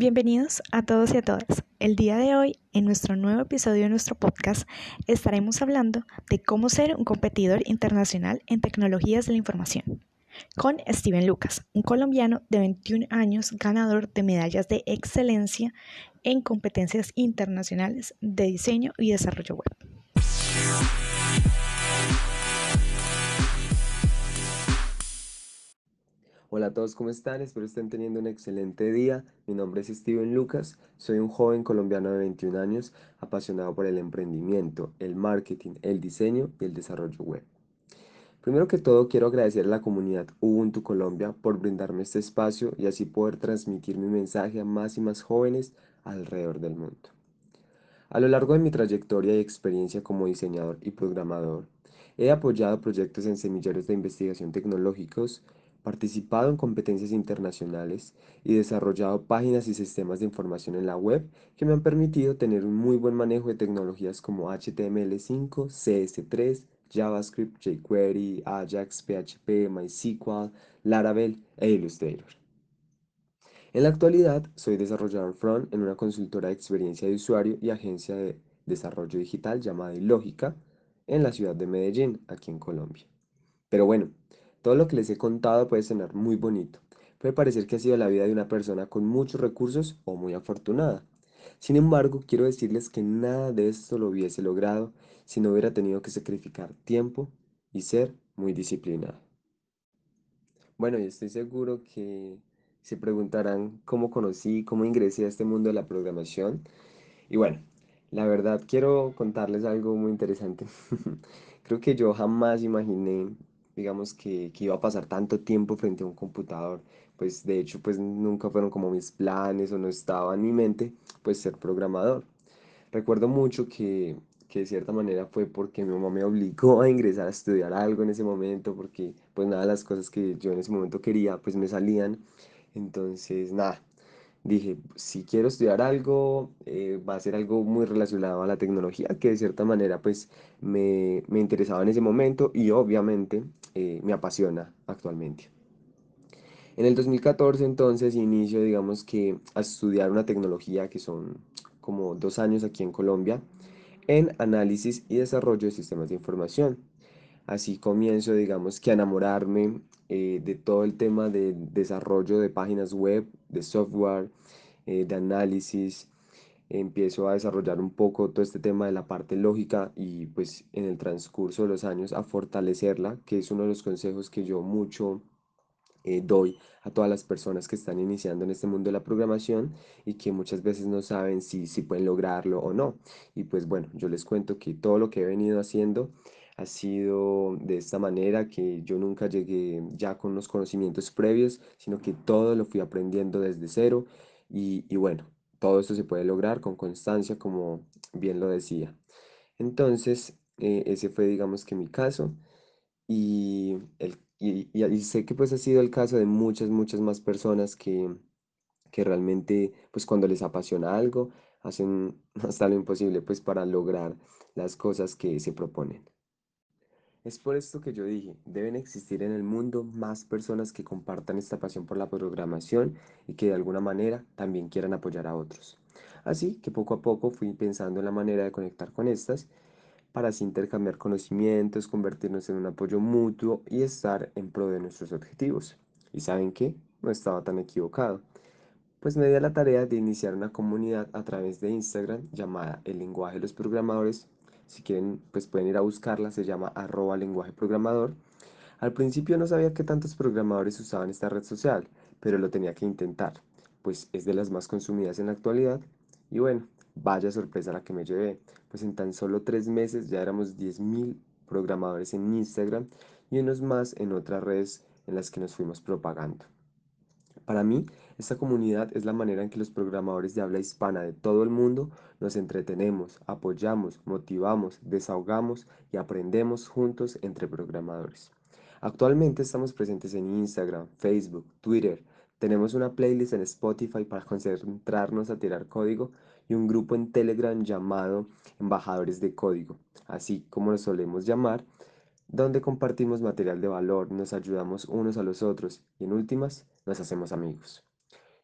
Bienvenidos a todos y a todas. El día de hoy, en nuestro nuevo episodio de nuestro podcast, estaremos hablando de cómo ser un competidor internacional en tecnologías de la información. Con Steven Lucas, un colombiano de 21 años, ganador de medallas de excelencia en competencias internacionales de diseño y desarrollo web. Hola a todos, ¿cómo están? Espero estén teniendo un excelente día. Mi nombre es Steven Lucas, soy un joven colombiano de 21 años apasionado por el emprendimiento, el marketing, el diseño y el desarrollo web. Primero que todo, quiero agradecer a la comunidad Ubuntu Colombia por brindarme este espacio y así poder transmitir mi mensaje a más y más jóvenes alrededor del mundo. A lo largo de mi trayectoria y experiencia como diseñador y programador, he apoyado proyectos en semilleros de investigación tecnológicos, participado en competencias internacionales y desarrollado páginas y sistemas de información en la web que me han permitido tener un muy buen manejo de tecnologías como HTML5, CS3, JavaScript, jQuery, Ajax, PHP, MySQL, Laravel e Illustrator. En la actualidad, soy desarrollador front en una consultora de experiencia de usuario y agencia de desarrollo digital llamada Ilógica en la ciudad de Medellín, aquí en Colombia. Pero bueno, todo lo que les he contado puede sonar muy bonito. Puede parecer que ha sido la vida de una persona con muchos recursos o muy afortunada. Sin embargo, quiero decirles que nada de esto lo hubiese logrado si no hubiera tenido que sacrificar tiempo y ser muy disciplinado. Bueno, y estoy seguro que se preguntarán cómo conocí, cómo ingresé a este mundo de la programación. Y bueno, la verdad quiero contarles algo muy interesante. Creo que yo jamás imaginé digamos, que, que, iba a pasar tanto tiempo frente a un computador. Pues de hecho, pues nunca fueron como mis planes o no estaba en mi mente, pues ser programador. Recuerdo mucho que, que de cierta manera fue porque mi mamá me obligó a ingresar a estudiar algo en ese momento, porque pues nada las cosas que yo en ese momento quería, pues me salían. Entonces, nada, dije, si quiero estudiar algo, eh, va a ser algo muy relacionado a la tecnología, que de cierta manera pues me, me interesaba en ese momento y obviamente eh, me apasiona actualmente. En el 2014 entonces inicio, digamos que, a estudiar una tecnología que son como dos años aquí en Colombia, en análisis y desarrollo de sistemas de información. Así comienzo, digamos que a enamorarme eh, de todo el tema de desarrollo de páginas web, de software, eh, de análisis. Empiezo a desarrollar un poco todo este tema de la parte lógica y pues en el transcurso de los años a fortalecerla, que es uno de los consejos que yo mucho eh, doy a todas las personas que están iniciando en este mundo de la programación y que muchas veces no saben si, si pueden lograrlo o no. Y pues bueno, yo les cuento que todo lo que he venido haciendo ha sido de esta manera, que yo nunca llegué ya con los conocimientos previos, sino que todo lo fui aprendiendo desde cero y, bueno, todo esto se puede lograr con constancia, como bien lo decía. Entonces, eh, ese fue, digamos que mi caso y, el, y, sé que pues ha sido el caso de muchas, muchas más personas que, que realmente, pues cuando les apasiona algo, hacen hasta lo imposible pues para lograr las cosas que se proponen. Es por esto que yo dije, deben existir en el mundo más personas que compartan esta pasión por la programación y que de alguna manera también quieran apoyar a otros. Así que poco a poco fui pensando en la manera de conectar con estas para así intercambiar conocimientos, convertirnos en un apoyo mutuo y estar en pro de nuestros objetivos. ¿Y saben qué? No estaba tan equivocado. Pues me di a la tarea de iniciar una comunidad a través de Instagram llamada El lenguaje de los programadores si quieren, pues pueden ir a buscarla, se llama arroba lenguaje programador. Al principio no sabía que tantos programadores usaban esta red social, pero lo tenía que intentar, pues es de las más consumidas en la actualidad. Y bueno, vaya sorpresa la que me llevé, pues en tan solo tres meses ya éramos 10.000 programadores en Instagram y unos más en otras redes en las que nos fuimos propagando. Para mí, esta comunidad es la manera en que los programadores de habla hispana de todo el mundo nos entretenemos, apoyamos, motivamos, desahogamos y aprendemos juntos entre programadores. Actualmente estamos presentes en Instagram, Facebook, Twitter. Tenemos una playlist en Spotify para concentrarnos a tirar código y un grupo en Telegram llamado Embajadores de Código, así como nos solemos llamar, donde compartimos material de valor, nos ayudamos unos a los otros y en últimas nos hacemos amigos.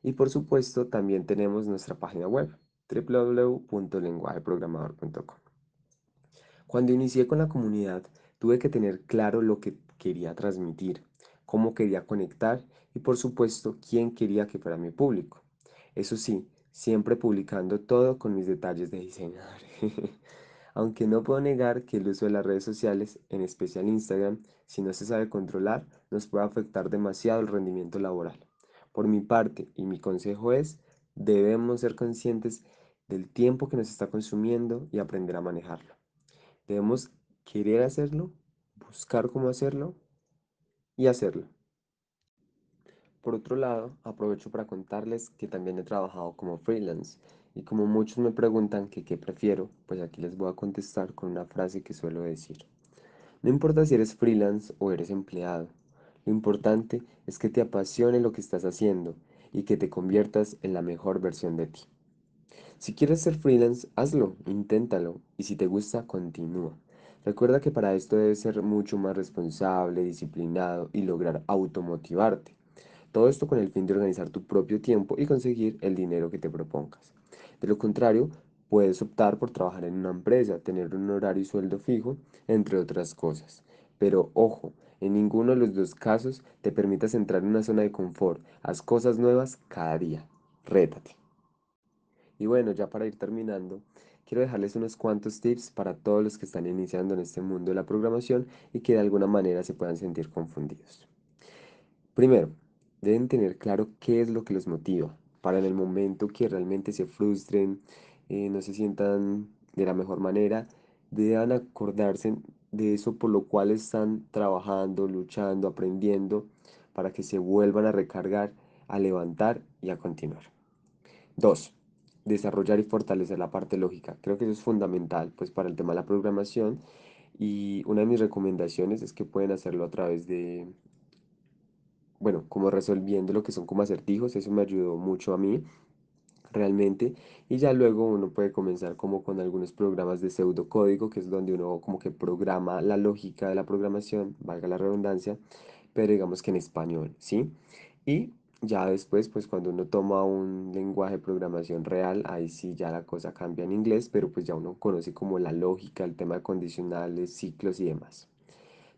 Y por supuesto, también tenemos nuestra página web www.lenguajeprogramador.com. Cuando inicié con la comunidad, tuve que tener claro lo que quería transmitir, cómo quería conectar y por supuesto quién quería que fuera mi público. Eso sí, siempre publicando todo con mis detalles de diseñador. Aunque no puedo negar que el uso de las redes sociales, en especial Instagram, si no se sabe controlar, nos puede afectar demasiado el rendimiento laboral. Por mi parte, y mi consejo es, debemos ser conscientes del tiempo que nos está consumiendo y aprender a manejarlo. Debemos querer hacerlo, buscar cómo hacerlo y hacerlo. Por otro lado, aprovecho para contarles que también he trabajado como freelance y como muchos me preguntan que qué prefiero, pues aquí les voy a contestar con una frase que suelo decir. No importa si eres freelance o eres empleado, lo importante es que te apasione lo que estás haciendo y que te conviertas en la mejor versión de ti. Si quieres ser freelance, hazlo, inténtalo y si te gusta, continúa. Recuerda que para esto debes ser mucho más responsable, disciplinado y lograr automotivarte. Todo esto con el fin de organizar tu propio tiempo y conseguir el dinero que te propongas. De lo contrario, puedes optar por trabajar en una empresa, tener un horario y sueldo fijo, entre otras cosas. Pero ojo, en ninguno de los dos casos te permitas entrar en una zona de confort. Haz cosas nuevas cada día. Rétate. Y bueno, ya para ir terminando, quiero dejarles unos cuantos tips para todos los que están iniciando en este mundo de la programación y que de alguna manera se puedan sentir confundidos. Primero, Deben tener claro qué es lo que los motiva, para en el momento que realmente se frustren, eh, no se sientan de la mejor manera, deban acordarse de eso por lo cual están trabajando, luchando, aprendiendo, para que se vuelvan a recargar, a levantar y a continuar. Dos, desarrollar y fortalecer la parte lógica. Creo que eso es fundamental pues para el tema de la programación y una de mis recomendaciones es que pueden hacerlo a través de bueno, como resolviendo lo que son como acertijos, eso me ayudó mucho a mí realmente y ya luego uno puede comenzar como con algunos programas de pseudocódigo que es donde uno como que programa la lógica de la programación, valga la redundancia, pero digamos que en español, ¿sí? Y ya después, pues cuando uno toma un lenguaje de programación real, ahí sí ya la cosa cambia en inglés, pero pues ya uno conoce como la lógica, el tema de condicionales, ciclos y demás.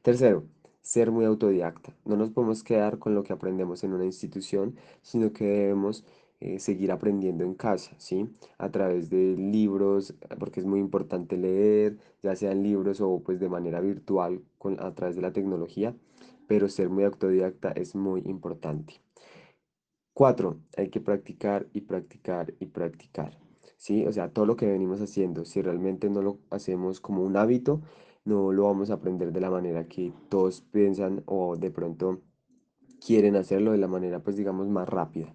Tercero, ser muy autodidacta. No nos podemos quedar con lo que aprendemos en una institución, sino que debemos eh, seguir aprendiendo en casa, ¿sí? A través de libros, porque es muy importante leer, ya sean libros o pues de manera virtual con, a través de la tecnología, pero ser muy autodidacta es muy importante. Cuatro, hay que practicar y practicar y practicar, ¿sí? O sea, todo lo que venimos haciendo, si realmente no lo hacemos como un hábito, no lo vamos a aprender de la manera que todos piensan o de pronto quieren hacerlo de la manera pues digamos más rápida.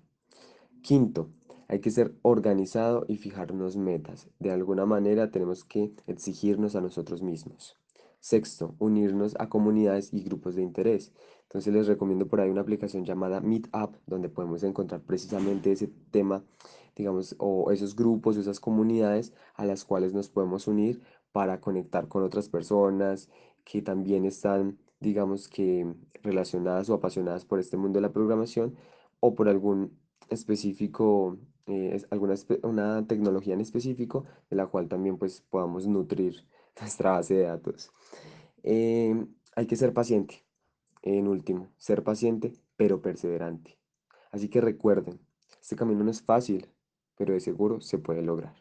Quinto, hay que ser organizado y fijarnos metas. De alguna manera tenemos que exigirnos a nosotros mismos. Sexto, unirnos a comunidades y grupos de interés. Entonces les recomiendo por ahí una aplicación llamada Meetup, donde podemos encontrar precisamente ese tema, digamos, o esos grupos, esas comunidades a las cuales nos podemos unir para conectar con otras personas que también están, digamos que, relacionadas o apasionadas por este mundo de la programación o por algún específico, eh, alguna una tecnología en específico de la cual también pues podamos nutrir nuestra base de datos. Em, hay que ser paciente, en último, ser paciente pero perseverante. Así que recuerden, este camino no es fácil, pero de seguro se puede lograr.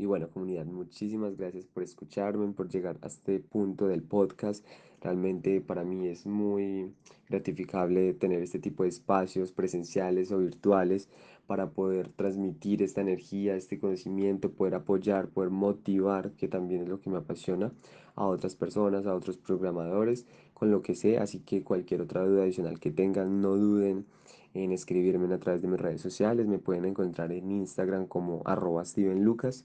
Y bueno, comunidad, muchísimas gracias por escucharme, por llegar a este punto del podcast. Realmente para mí es muy gratificable tener este tipo de espacios presenciales o virtuales para poder transmitir esta energía, este conocimiento, poder apoyar, poder motivar, que también es lo que me apasiona, a otras personas, a otros programadores, con lo que sé. Así que cualquier otra duda adicional que tengan, no duden en escribirme a través de mis redes sociales. Me pueden encontrar en Instagram como arroba Steven Lucas.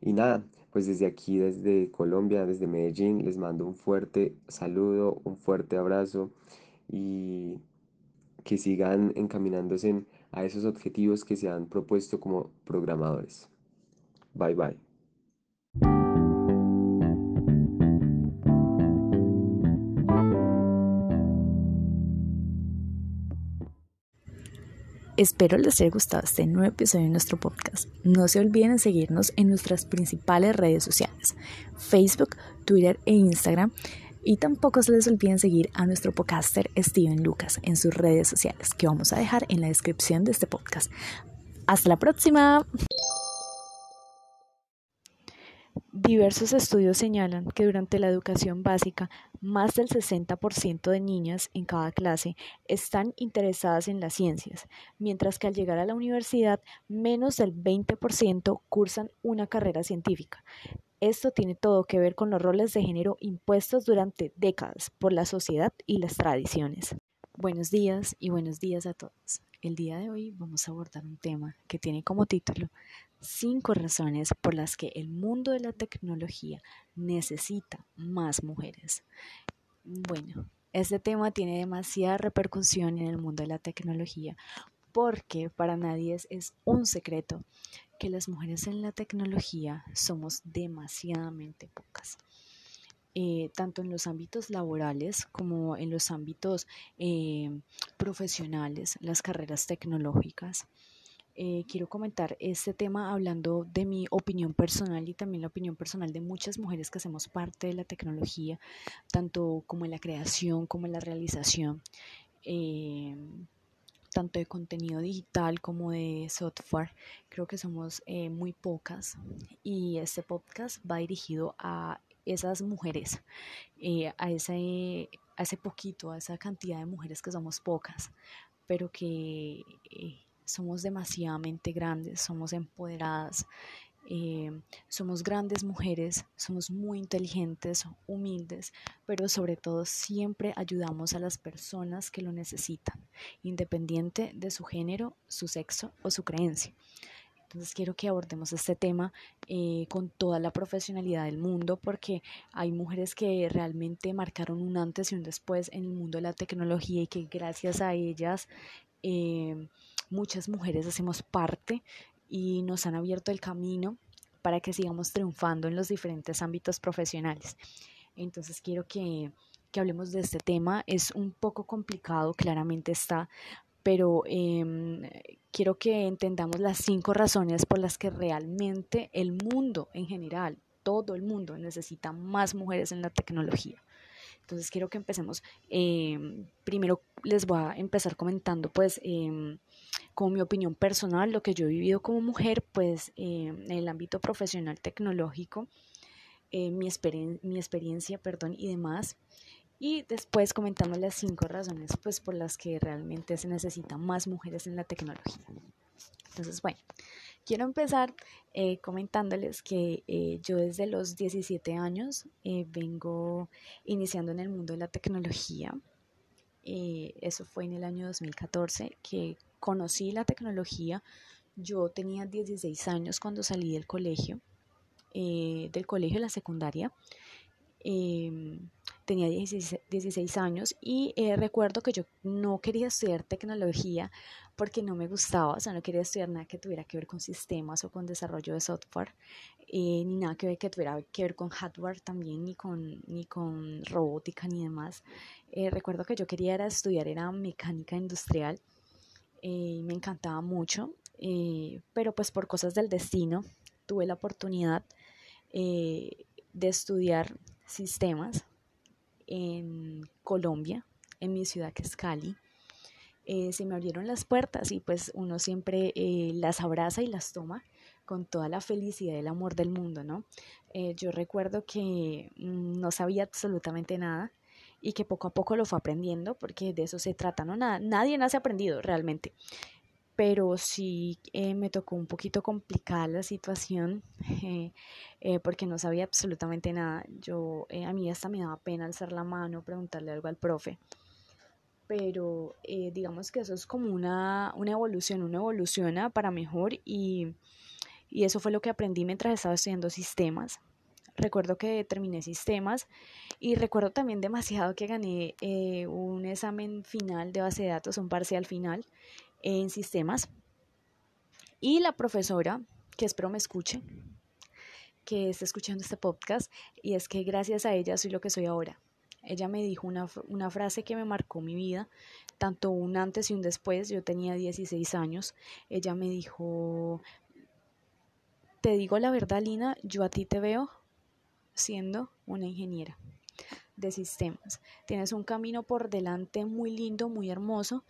Y nada, pues desde aquí, desde Colombia, desde Medellín, les mando un fuerte saludo, un fuerte abrazo y que sigan encaminándose a esos objetivos que se han propuesto como programadores. Bye bye. Espero les haya gustado este nuevo episodio de nuestro podcast. No se olviden de seguirnos en nuestras principales redes sociales, Facebook, Twitter e Instagram. Y tampoco se les olviden seguir a nuestro podcaster Steven Lucas en sus redes sociales, que vamos a dejar en la descripción de este podcast. Hasta la próxima. Diversos estudios señalan que durante la educación básica, más del 60% de niñas en cada clase están interesadas en las ciencias, mientras que al llegar a la universidad, menos del 20% cursan una carrera científica. Esto tiene todo que ver con los roles de género impuestos durante décadas por la sociedad y las tradiciones. Buenos días y buenos días a todos. El día de hoy vamos a abordar un tema que tiene como título Cinco razones por las que el mundo de la tecnología necesita más mujeres. Bueno, este tema tiene demasiada repercusión en el mundo de la tecnología porque para nadie es, un secreto que las mujeres en la tecnología somos demasiadamente pocas. Eh, tanto en los ámbitos laborales como en los ámbitos eh, profesionales, las carreras tecnológicas. Eh, quiero comentar este tema hablando de mi opinión personal y también la opinión personal de muchas mujeres que hacemos parte de la tecnología, tanto como en la creación como en la realización, eh, tanto de contenido digital como de software. Creo que somos eh, muy pocas y este podcast va dirigido a esas mujeres, a, ese, a ese poquito, a esa cantidad de mujeres que somos pocas, pero que somos demasiadamente grandes, somos empoderadas, eh, somos grandes mujeres, somos muy inteligentes, humildes, pero sobre todo siempre ayudamos a las personas que lo necesitan, independiente de su género, su sexo o su creencia. Entonces quiero que abordemos este tema eh, con toda la profesionalidad del mundo porque hay mujeres que realmente marcaron un antes y un después en el mundo de la tecnología y que gracias a ellas eh, muchas mujeres hacemos parte y nos han abierto el camino para que sigamos triunfando en los diferentes ámbitos profesionales. Entonces quiero que, hablemos de este tema. Es un poco complicado, claramente está, pero em, quiero que entendamos las cinco razones por las que realmente el mundo en general, todo el mundo necesita más mujeres en la tecnología. Entonces quiero que empecemos. Em, primero les voy a empezar comentando pues em, como mi opinión personal, lo que yo he vivido como mujer pues en el ámbito profesional tecnológico, eh, mi, mi experiencia perdón, y demás. Y después comentando las cinco razones pues por las que realmente se necesitan más mujeres en la tecnología. Entonces, bueno, quiero empezar eh, comentándoles que eh, yo desde los 17 años eh, vengo iniciando en el mundo de la tecnología. eso fue en el año 2014 que conocí la tecnología. Yo tenía 16 años cuando salí del colegio, del colegio de la secundaria. Tenía 16, años y recuerdo que yo no quería estudiar tecnología porque no me gustaba, o sea, no quería estudiar nada que tuviera que ver con sistemas o con desarrollo de software, eh, ni nada que, que tuviera que ver con hardware también, ni con, ni con robótica ni demás. Eh, recuerdo que yo quería era estudiar, era mecánica industrial, eh, me encantaba mucho, pero pues por cosas del destino tuve la oportunidad de estudiar sistemas en Colombia, en mi ciudad que es Cali. Eh, se me abrieron las puertas y pues uno siempre eh, las abraza y las toma con toda la felicidad y el amor del mundo, ¿no? Eh, yo recuerdo que mm, no sabía absolutamente nada y que poco a poco lo fue aprendiendo porque de eso se trata, ¿no? Nada, nadie nace aprendido realmente, pero sí me tocó un poquito complicada la situación porque no sabía absolutamente nada. Yo, a mí hasta me daba pena alzar la mano, preguntarle algo al profe pero eh, digamos que eso es como una, una evolución, uno evoluciona para mejor y, y, eso fue lo que aprendí mientras estaba estudiando sistemas. Recuerdo que terminé sistemas y recuerdo también demasiado que gané eh, un examen final de base de datos, un parcial final en sistemas. Y la profesora, que espero me escuche, que esté escuchando este podcast, y es que gracias a ella soy lo que soy ahora ella me dijo una, una, frase que me marcó mi vida, tanto un antes y un después, yo tenía 16 años, ella me dijo, te digo la verdad, Lina, yo a ti te veo siendo una ingeniera de sistemas. Tienes un camino por delante muy lindo, muy hermoso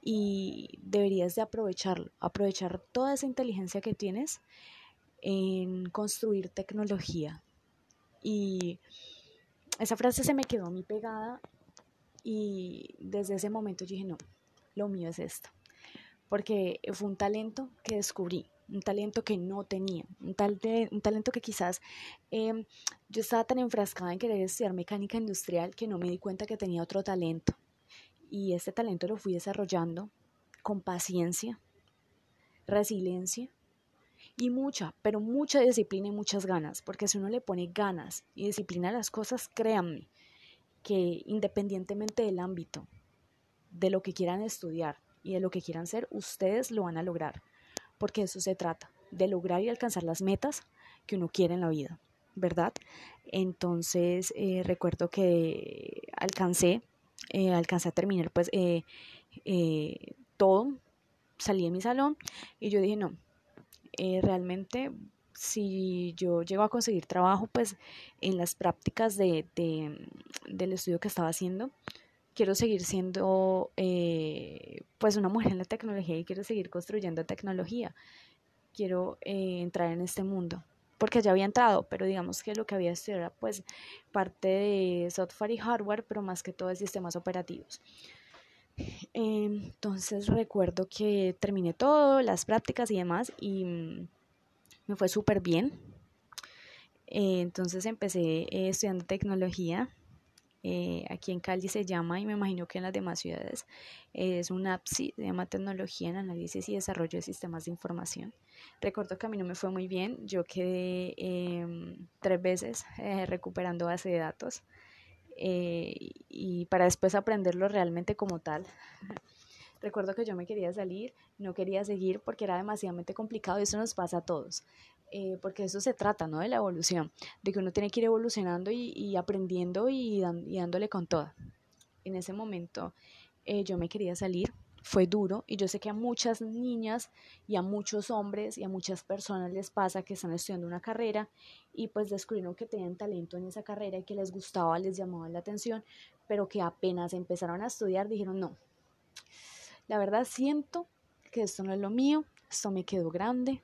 y deberías de aprovecharlo, aprovechar toda esa inteligencia que tienes en construir tecnología. Y esa frase se me quedó a mí pegada y desde ese momento dije, no, lo mío es esto, porque fue un talento que descubrí, un talento que no tenía, un, tal un talento que quizás em, yo estaba tan enfrascada en querer estudiar mecánica industrial que no me di cuenta que tenía otro talento. Y ese talento lo fui desarrollando con paciencia, resiliencia y mucha, pero mucha disciplina y muchas ganas, porque si uno le pone ganas y disciplina a las cosas, créanme que independientemente del ámbito, de lo que quieran estudiar y de lo que quieran ser, ustedes lo van a lograr porque eso se trata, de lograr y alcanzar las metas que uno quiere en la vida, ¿verdad? Entonces, eh, recuerdo que alcancé, eh, alcancé a terminar pues eh, todo, salí de mi salón y yo dije, no, realmente si yo llego a conseguir trabajo pues en las prácticas de, del estudio que estaba haciendo, quiero seguir siendo eh, pues una mujer en la tecnología y quiero seguir construyendo tecnología. Quiero eh, entrar en este mundo porque ya había entrado, pero digamos que lo que había estudiado era pues parte de software y hardware, pero más que todo de sistemas operativos. Entonces recuerdo que terminé todo, las prácticas y demás, y mm, me fue súper bien. Eh, entonces empecé estudiando tecnología eh, aquí en Cali se llama, y me imagino que en las demás ciudades, es un APSI, se llama Tecnología en Análisis y Desarrollo de Sistemas de Información. Recuerdo que a mí no me fue muy bien, yo quedé em, tres veces eh, recuperando base de datos eh, y para después aprenderlo realmente como tal. Recuerdo que yo me quería salir, no quería seguir porque era demasiadamente complicado y eso nos pasa a todos. Eh, porque eso se trata, ¿no? De la evolución, de que uno tiene que ir evolucionando y, aprendiendo y, dándole con todo. En ese momento eh, yo me quería salir, fue duro y yo sé que a muchas niñas y a muchos hombres y a muchas personas les pasa que están estudiando una carrera y pues descubrieron que tenían talento en esa carrera y que les gustaba, les llamaba la atención, pero que apenas empezaron a estudiar dijeron no. La verdad siento que esto no es lo mío, esto me quedó grande,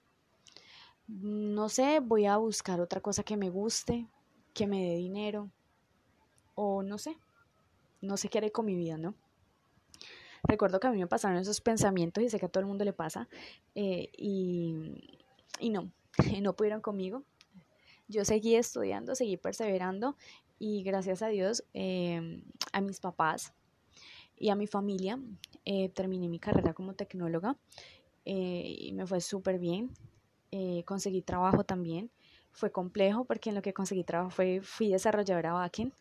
no sé, voy a buscar otra cosa que me guste, que me dé dinero, o no sé, no sé qué haré con mi vida, ¿no? Recuerdo que a mí me pasaron esos pensamientos y sé que a todo el mundo le pasa, eh, y, y no, no pudieron conmigo. Yo seguí estudiando, seguí perseverando y gracias a Dios, eh, a mis papás y a mi familia, eh, terminé mi carrera como tecnóloga y me fue súper bien. Eh, conseguí trabajo también. Fue complejo porque en lo que conseguí trabajo fue, fui desarrolladora backend.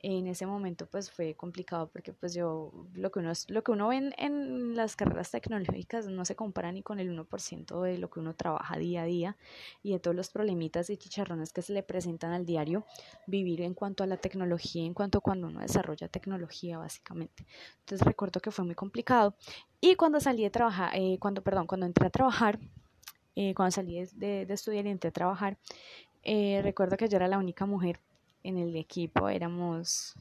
En ese momento pues fue complicado porque pues yo, lo que uno, lo que uno ve en, en las carreras tecnológicas no se compara ni con el 1% de lo que uno trabaja día a día y de todos los problemitas y chicharrones que se le presentan al diario vivir en cuanto a la tecnología, en cuanto a cuando uno desarrolla tecnología básicamente. Entonces recuerdo que fue muy complicado y cuando salí de trabajar, eh, cuando, perdón, cuando entré a trabajar, eh, cuando salí de, de, estudiar y entré a trabajar, eh, recuerdo que yo era la única mujer en el equipo, éramos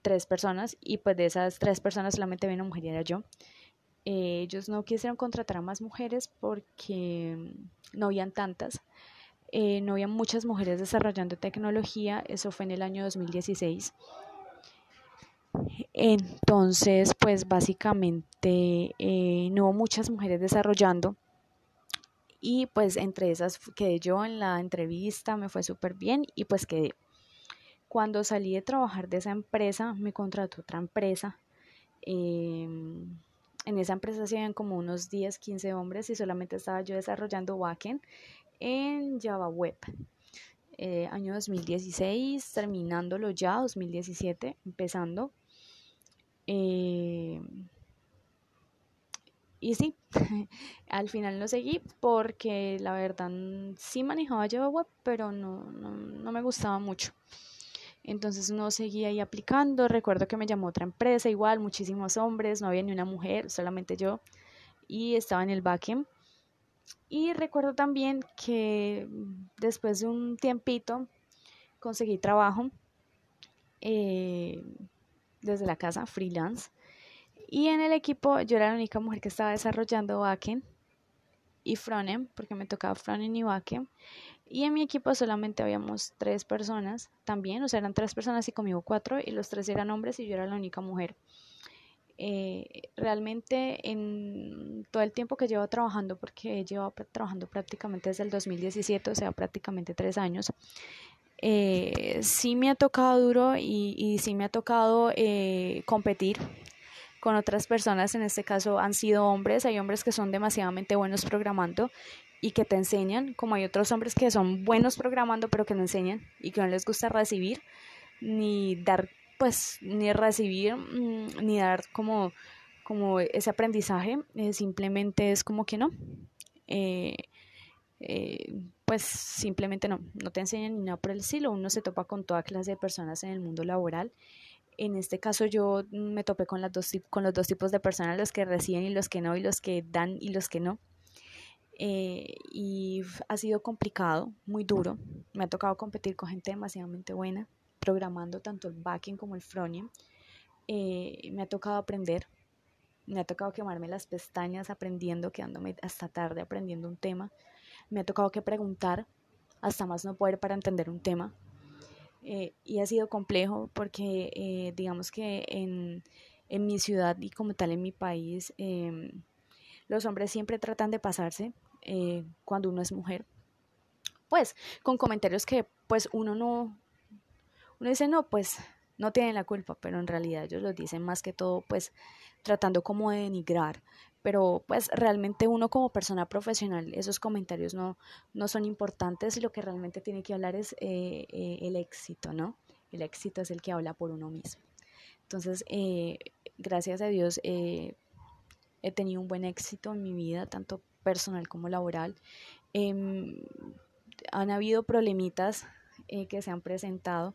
tres personas y pues de esas tres personas solamente había una mujer y era yo. Eh, ellos no quisieron contratar a más mujeres porque no habían tantas. no había muchas mujeres desarrollando tecnología, eso fue en el año 2016. Entonces, pues básicamente no hubo muchas mujeres desarrollando y pues entre esas quedé yo en la entrevista, me fue súper bien y pues quedé. Cuando salí de trabajar de esa empresa, me contrató otra empresa. Em, en esa empresa se habían como unos 10, 15 hombres y solamente estaba yo desarrollando backend en Java Web. Eh, año 2016, terminándolo ya, 2017, empezando. Eh, y sí, al final no seguí porque la verdad sí manejaba Java Web, pero no, no, me gustaba mucho. Entonces no seguía ahí aplicando. Recuerdo que me llamó otra empresa, igual, muchísimos hombres, no había ni una mujer, solamente yo. Y estaba en el backend. Y recuerdo también que después de un tiempito conseguí trabajo eh, desde la casa, freelance. Y en el equipo yo era la única mujer que estaba desarrollando backend y frontend, porque me tocaba frontend y backend. Y en mi equipo solamente habíamos tres personas también, o sea, eran tres personas y conmigo cuatro, y los tres eran hombres y yo era la única mujer. Eh, realmente en todo el tiempo que llevo trabajando, porque he llevado trabajando prácticamente desde el 2017, o sea, prácticamente tres años, eh, sí me ha tocado duro y, y sí me ha tocado eh, competir con otras personas, en este caso han sido hombres, hay hombres que son demasiadamente buenos programando y que te enseñan, como hay otros hombres que son buenos programando pero que no enseñan y que no les gusta recibir ni dar pues ni recibir mm, ni dar como como ese aprendizaje eh, simplemente es como que no eh, eh, pues simplemente no no te enseñan ni nada por el estilo uno se topa con toda clase de personas en el mundo laboral en este caso yo me topé con, las dos, con los dos tipos de personas, los que reciben y los que no, y los que dan y los que no. Eh, y ha sido complicado, muy duro. Me ha tocado competir con gente demasiadamente buena, programando tanto el backend como el frontend. Eh, me ha tocado aprender, me ha tocado quemarme las pestañas aprendiendo, quedándome hasta tarde aprendiendo un tema. Me ha tocado que preguntar hasta más no poder para entender un tema. Eh, y ha sido complejo porque digamos que en, en, mi ciudad y como tal en mi país, em, los hombres siempre tratan de pasarse eh, cuando uno es mujer. Pues con comentarios que pues uno no, uno dice no, pues no tienen la culpa, pero en realidad ellos lo dicen más que todo pues tratando como de denigrar, pero pues realmente uno como persona profesional esos comentarios no, no son importantes lo que realmente tiene que hablar es eh, eh, el éxito, ¿no? El éxito es el que habla por uno mismo. Entonces, gracias a Dios he tenido un buen éxito en mi vida, tanto personal como laboral. Em, han habido problemitas eh, que se han presentado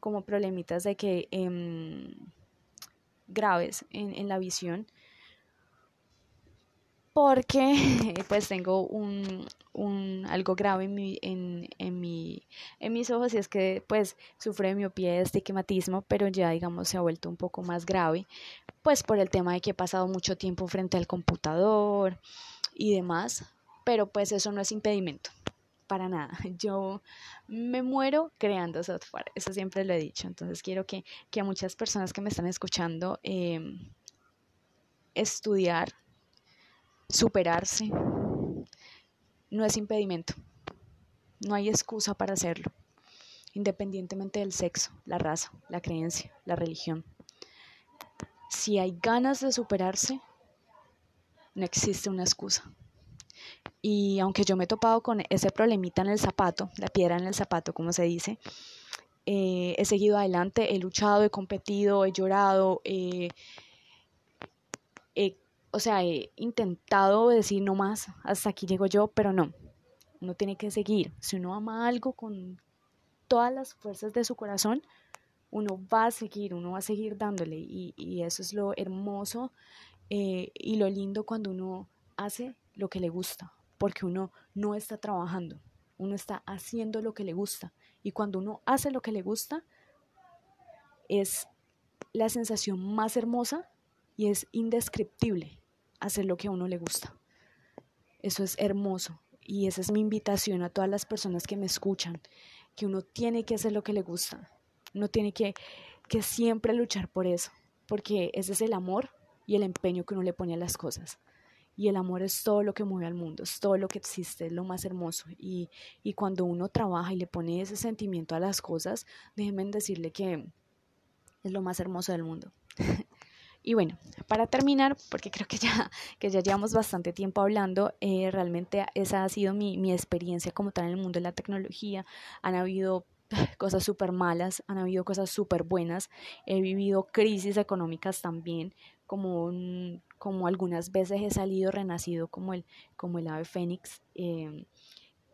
como problemitas de que em, graves en, la visión porque pues tengo un, algo grave en, mi, en, en, mi, en mis ojos y es que pues sufro de miopía y estigmatismo pero ya digamos se ha vuelto un poco más grave pues por el tema de que he pasado mucho tiempo frente al computador y demás, pero pues eso no es impedimento, para nada. Yo me muero creando software, eso siempre lo he dicho, entonces quiero que, a muchas personas que me están escuchando em, estudiar, superarse, no es impedimento, no hay excusa para hacerlo, independientemente del sexo, la raza, la creencia, la religión. Si hay ganas de superarse, no existe una excusa. Y aunque yo me he topado con ese problemita en el zapato, la piedra en el zapato, como se dice, eh, he seguido adelante, he luchado, he competido, he llorado, o sea, he intentado decir no más, hasta aquí llego yo, pero no, uno tiene que seguir. Si uno ama algo con todas las fuerzas de su corazón, uno va a seguir, uno va a seguir dándole y, y eso es lo hermoso eh, y lo lindo cuando uno hace lo que le gusta, porque uno no está trabajando, uno está haciendo lo que le gusta. Y cuando uno hace lo que le gusta, es la sensación más hermosa y es indescriptible hacer lo que a uno le gusta. Eso es hermoso y esa es mi invitación a todas las personas que me escuchan, que uno tiene que hacer lo que le gusta, uno tiene que, que siempre luchar por eso, porque ese es el amor y el empeño que uno le pone a las cosas. Y el amor es todo lo que mueve al mundo, es todo lo que existe, es lo más hermoso. Y, y cuando uno trabaja y le pone ese sentimiento a las cosas, déjenme decirle que es lo más hermoso del mundo. y bueno, para terminar, porque creo que ya, que ya llevamos bastante tiempo hablando, eh, realmente esa ha sido mi, mi experiencia como tal en el mundo de la tecnología. Han habido cosas súper malas, han habido cosas súper buenas, he vivido crisis económicas también, como, como algunas veces he salido renacido como el, como el ave fénix. Em,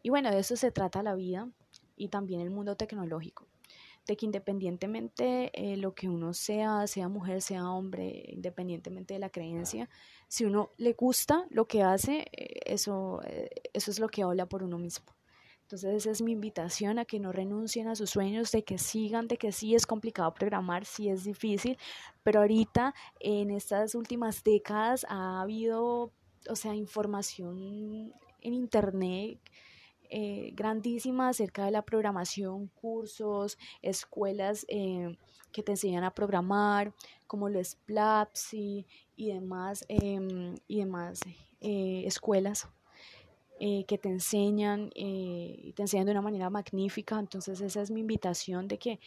y bueno, de eso se trata la vida y también el mundo tecnológico, de que independientemente eh, lo que uno sea, sea mujer, sea hombre, independientemente de la creencia, si uno le gusta lo que hace, eh, eso, eh, eso es lo que habla por uno mismo. Entonces esa es mi invitación a que no renuncien a sus sueños, de que sigan, de que sí es complicado programar, sí es difícil, pero ahorita en estas últimas décadas ha habido, o sea, información en internet eh, grandísima acerca de la programación, cursos, escuelas eh, que te enseñan a programar, como Platzi y demás, em, y demás eh, escuelas que te enseñan y te enseñan de una manera magnífica. Entonces esa es mi invitación de que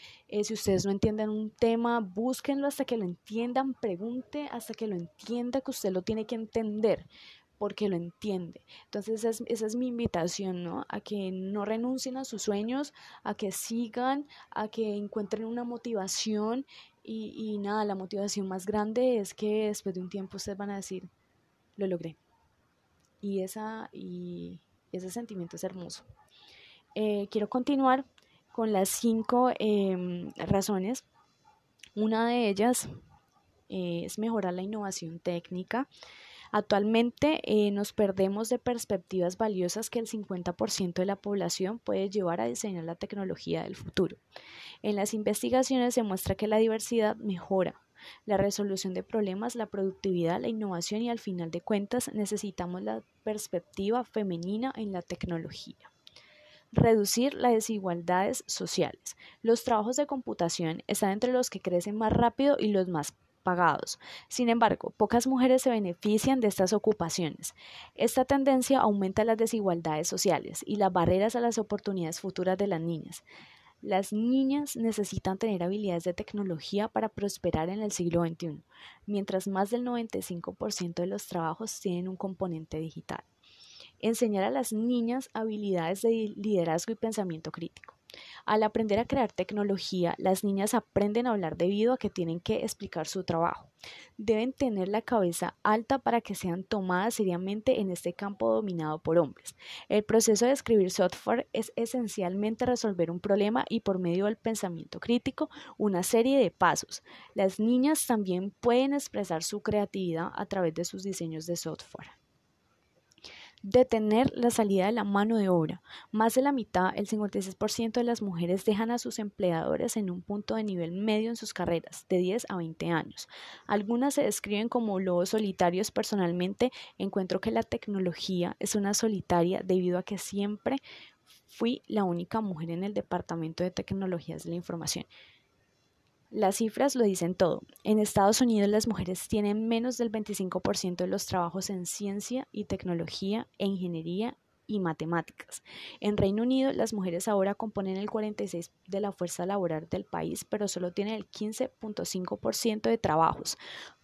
si ustedes no entienden un tema, búsquenlo hasta que lo entiendan, pregunte hasta que lo entienda que usted lo tiene que entender porque lo entiende. Entonces esa es, mi invitación, ¿no? A que no renuncien a sus sueños, a que sigan, a que encuentren una motivación y, nada, la motivación más grande es que después de un tiempo ustedes van a decir, lo logré. Y, esa, y ese sentimiento es hermoso. Eh, quiero continuar con las cinco em, razones. Una de ellas eh, es mejorar la innovación técnica. Actualmente eh, nos perdemos de perspectivas valiosas que el 50% de la población puede llevar a diseñar la tecnología del futuro. En las investigaciones se muestra que la diversidad mejora la resolución de problemas, la productividad, la innovación y al final de cuentas necesitamos la perspectiva femenina en la tecnología. Reducir las desigualdades sociales. Los trabajos de computación están entre los que crecen más rápido y los más pagados. Sin embargo, pocas mujeres se benefician de estas ocupaciones. Esta tendencia aumenta las desigualdades sociales y las barreras a las oportunidades futuras de las niñas. Las niñas necesitan tener habilidades de tecnología para prosperar en el siglo XXI, mientras más del 95% de los trabajos tienen un componente digital. Enseñar a las niñas habilidades de liderazgo y pensamiento crítico. Al aprender a crear tecnología, las niñas aprenden a hablar debido a que tienen que explicar su trabajo. Deben tener la cabeza alta para que sean tomadas seriamente en este campo dominado por hombres. El proceso de escribir software es esencialmente resolver un problema y por medio del pensamiento crítico una serie de pasos. Las niñas también pueden expresar su creatividad a través de sus diseños de software detener la salida de la mano de obra. Más de la mitad, el 56% de las mujeres dejan a sus empleadores en un punto de nivel medio en sus carreras, de 10 a 20 años. Algunas se describen como lobos solitarios. Personalmente, encuentro que la tecnología es una solitaria debido a que siempre fui la única mujer en el Departamento de Tecnologías de la Información. Las cifras lo dicen todo. En Estados Unidos las mujeres tienen menos del 25% de los trabajos en ciencia y tecnología e ingeniería y matemáticas. En Reino Unido las mujeres ahora componen el 46% de la fuerza laboral del país, pero solo tienen el 15.5% de trabajos,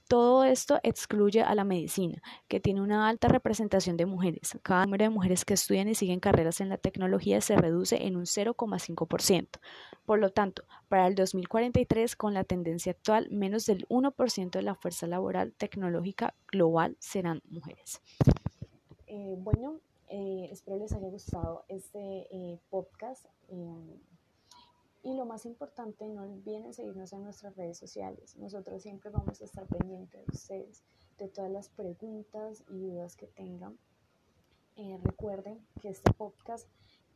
todo esto excluye a la medicina, que tiene una alta representación de mujeres. Cada número de mujeres que estudian y siguen carreras en la tecnología se reduce en un 0,5%. Por lo tanto, para el 2043, con la tendencia actual, menos del 1% de la fuerza laboral tecnológica global serán mujeres. Eh, bueno, eh, espero les haya gustado este eh, podcast. Y lo más importante, no olviden seguirnos en nuestras redes sociales. Nosotros siempre vamos a estar pendientes de ustedes, de todas las preguntas y dudas que tengan. Eh, recuerden que este podcast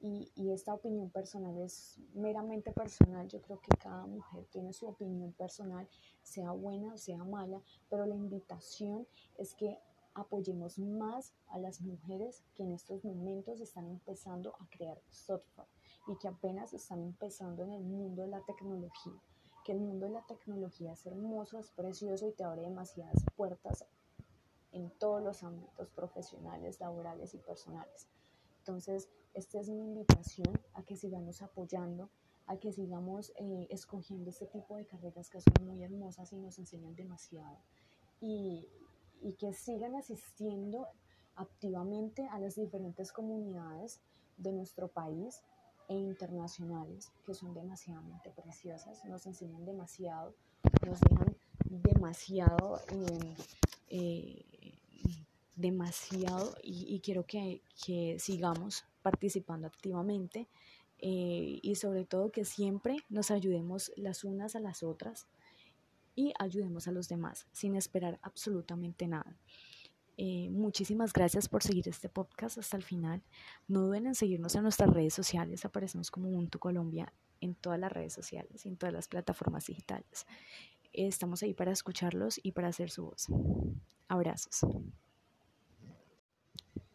y, y, esta opinión personal es meramente personal. Yo creo que cada mujer tiene su opinión personal, sea buena o sea mala, pero la invitación es que apoyemos más a las mujeres que en estos momentos están empezando a crear software y que apenas están empezando en el mundo de la tecnología. Que el mundo de la tecnología es hermoso, es precioso y te abre demasiadas puertas en todos los ámbitos profesionales, laborales y personales. Entonces, esta es mi invitación a que sigamos apoyando, a que sigamos eh, escogiendo este tipo de carreras que son muy hermosas y nos enseñan demasiado. Y, y que sigan asistiendo activamente a las diferentes comunidades de nuestro país e internacionales que son demasiadamente preciosas, nos enseñan demasiado, nos dejan demasiado, eh, demasiado y, quiero que, que, sigamos participando activamente eh, y sobre todo que siempre nos ayudemos las unas a las otras y ayudemos a los demás sin esperar absolutamente nada. Eh, muchísimas gracias por seguir este podcast hasta el final. No duden en seguirnos en nuestras redes sociales. Aparecemos como Ubuntu Colombia en todas las redes sociales y en todas las plataformas digitales. Estamos ahí para escucharlos y para hacer su voz. Abrazos.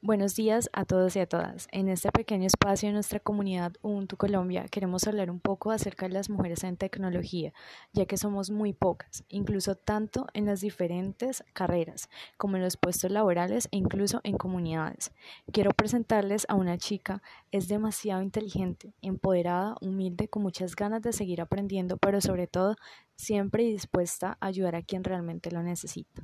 Buenos días a todos y a todas. En este pequeño espacio de nuestra comunidad Ubuntu Colombia queremos hablar un poco acerca de las mujeres en tecnología, ya que somos muy pocas, incluso tanto en las diferentes carreras como en los puestos laborales e incluso en comunidades. Quiero presentarles a una chica, es demasiado inteligente, empoderada, humilde, con muchas ganas de seguir aprendiendo, pero sobre todo siempre dispuesta a ayudar a quien realmente lo necesita.